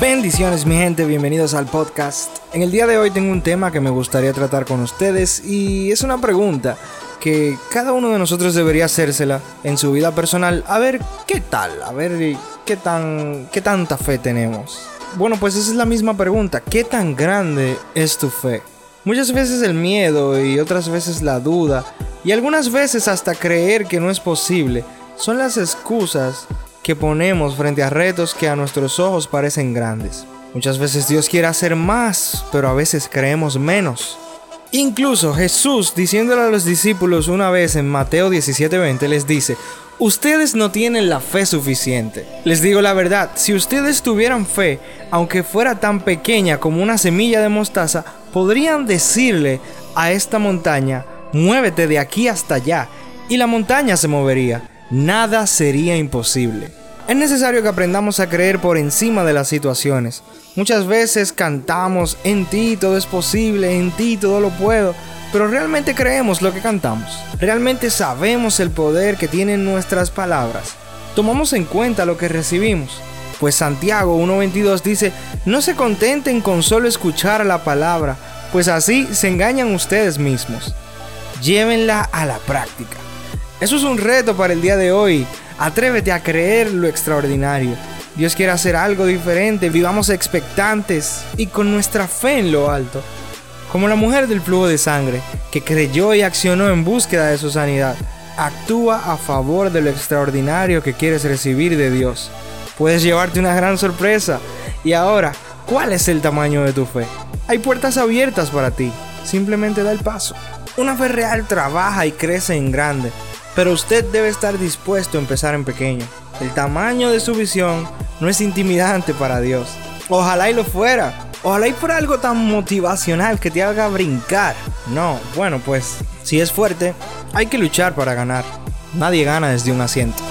Bendiciones mi gente, bienvenidos al podcast. En el día de hoy tengo un tema que me gustaría tratar con ustedes y es una pregunta que cada uno de nosotros debería hacérsela en su vida personal a ver qué tal, a ver qué tan qué tanta fe tenemos. Bueno, pues esa es la misma pregunta, ¿qué tan grande es tu fe? Muchas veces el miedo y otras veces la duda y algunas veces hasta creer que no es posible son las excusas que ponemos frente a retos que a nuestros ojos parecen grandes. Muchas veces Dios quiere hacer más, pero a veces creemos menos. Incluso Jesús, diciéndole a los discípulos una vez en Mateo 17:20, les dice, ustedes no tienen la fe suficiente. Les digo la verdad, si ustedes tuvieran fe, aunque fuera tan pequeña como una semilla de mostaza, podrían decirle a esta montaña, muévete de aquí hasta allá, y la montaña se movería. Nada sería imposible. Es necesario que aprendamos a creer por encima de las situaciones. Muchas veces cantamos, en ti todo es posible, en ti todo lo puedo, pero realmente creemos lo que cantamos. Realmente sabemos el poder que tienen nuestras palabras. Tomamos en cuenta lo que recibimos. Pues Santiago 1.22 dice, no se contenten con solo escuchar la palabra, pues así se engañan ustedes mismos. Llévenla a la práctica. Eso es un reto para el día de hoy. Atrévete a creer lo extraordinario. Dios quiere hacer algo diferente, vivamos expectantes y con nuestra fe en lo alto. Como la mujer del flujo de sangre, que creyó y accionó en búsqueda de su sanidad, actúa a favor de lo extraordinario que quieres recibir de Dios. Puedes llevarte una gran sorpresa. Y ahora, ¿cuál es el tamaño de tu fe? Hay puertas abiertas para ti. Simplemente da el paso. Una fe real trabaja y crece en grande pero usted debe estar dispuesto a empezar en pequeño. El tamaño de su visión no es intimidante para Dios. Ojalá y lo fuera. Ojalá y fuera algo tan motivacional que te haga brincar. No, bueno, pues si es fuerte, hay que luchar para ganar. Nadie gana desde un asiento.